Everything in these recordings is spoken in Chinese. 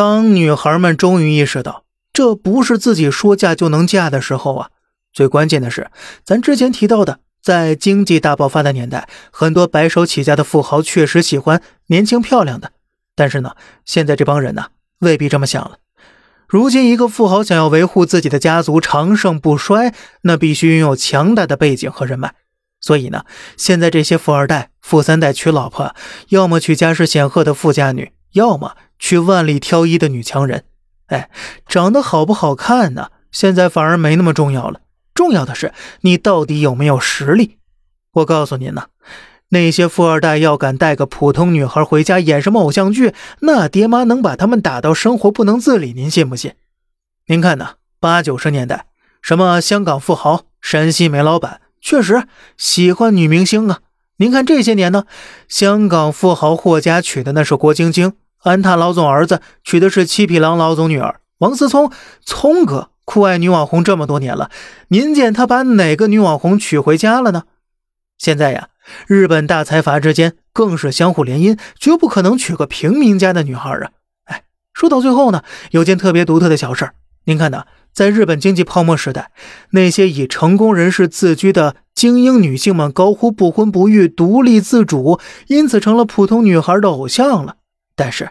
当女孩们终于意识到这不是自己说嫁就能嫁的时候啊，最关键的是，咱之前提到的，在经济大爆发的年代，很多白手起家的富豪确实喜欢年轻漂亮的。但是呢，现在这帮人呢，未必这么想了。如今，一个富豪想要维护自己的家族长盛不衰，那必须拥有强大的背景和人脉。所以呢，现在这些富二代、富三代娶老婆，要么娶家世显赫的富家女，要么娶万里挑一的女强人。哎，长得好不好看呢？现在反而没那么重要了，重要的是你到底有没有实力。我告诉您呢，那些富二代要敢带个普通女孩回家演什么偶像剧，那爹妈能把他们打到生活不能自理，您信不信？您看呢，八九十年代，什么香港富豪、山西煤老板。确实喜欢女明星啊！您看这些年呢，香港富豪霍家娶的那是郭晶晶，安踏老总儿子娶的是七匹狼老总女儿王思聪，聪哥酷爱女网红这么多年了，您见他把哪个女网红娶回家了呢？现在呀，日本大财阀之间更是相互联姻，绝不可能娶个平民家的女孩啊！哎，说到最后呢，有件特别独特的小事儿，您看呢？在日本经济泡沫时代，那些以成功人士自居的精英女性们高呼不婚不育、独立自主，因此成了普通女孩的偶像了。但是，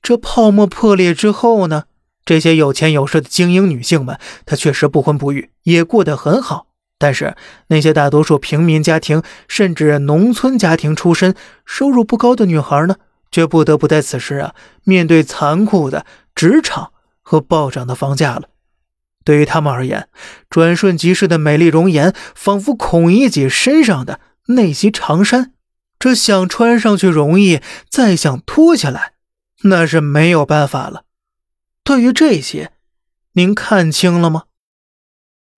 这泡沫破裂之后呢？这些有钱有势的精英女性们，她确实不婚不育，也过得很好。但是，那些大多数平民家庭甚至农村家庭出身、收入不高的女孩呢，却不得不在此时啊，面对残酷的职场和暴涨的房价了。对于他们而言，转瞬即逝的美丽容颜，仿佛孔乙己身上的那袭长衫，这想穿上去容易，再想脱下来，那是没有办法了。对于这些，您看清了吗？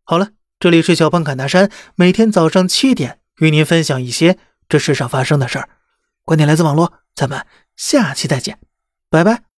好了，这里是小胖侃大山，每天早上七点与您分享一些这世上发生的事儿，观点来自网络，咱们下期再见，拜拜。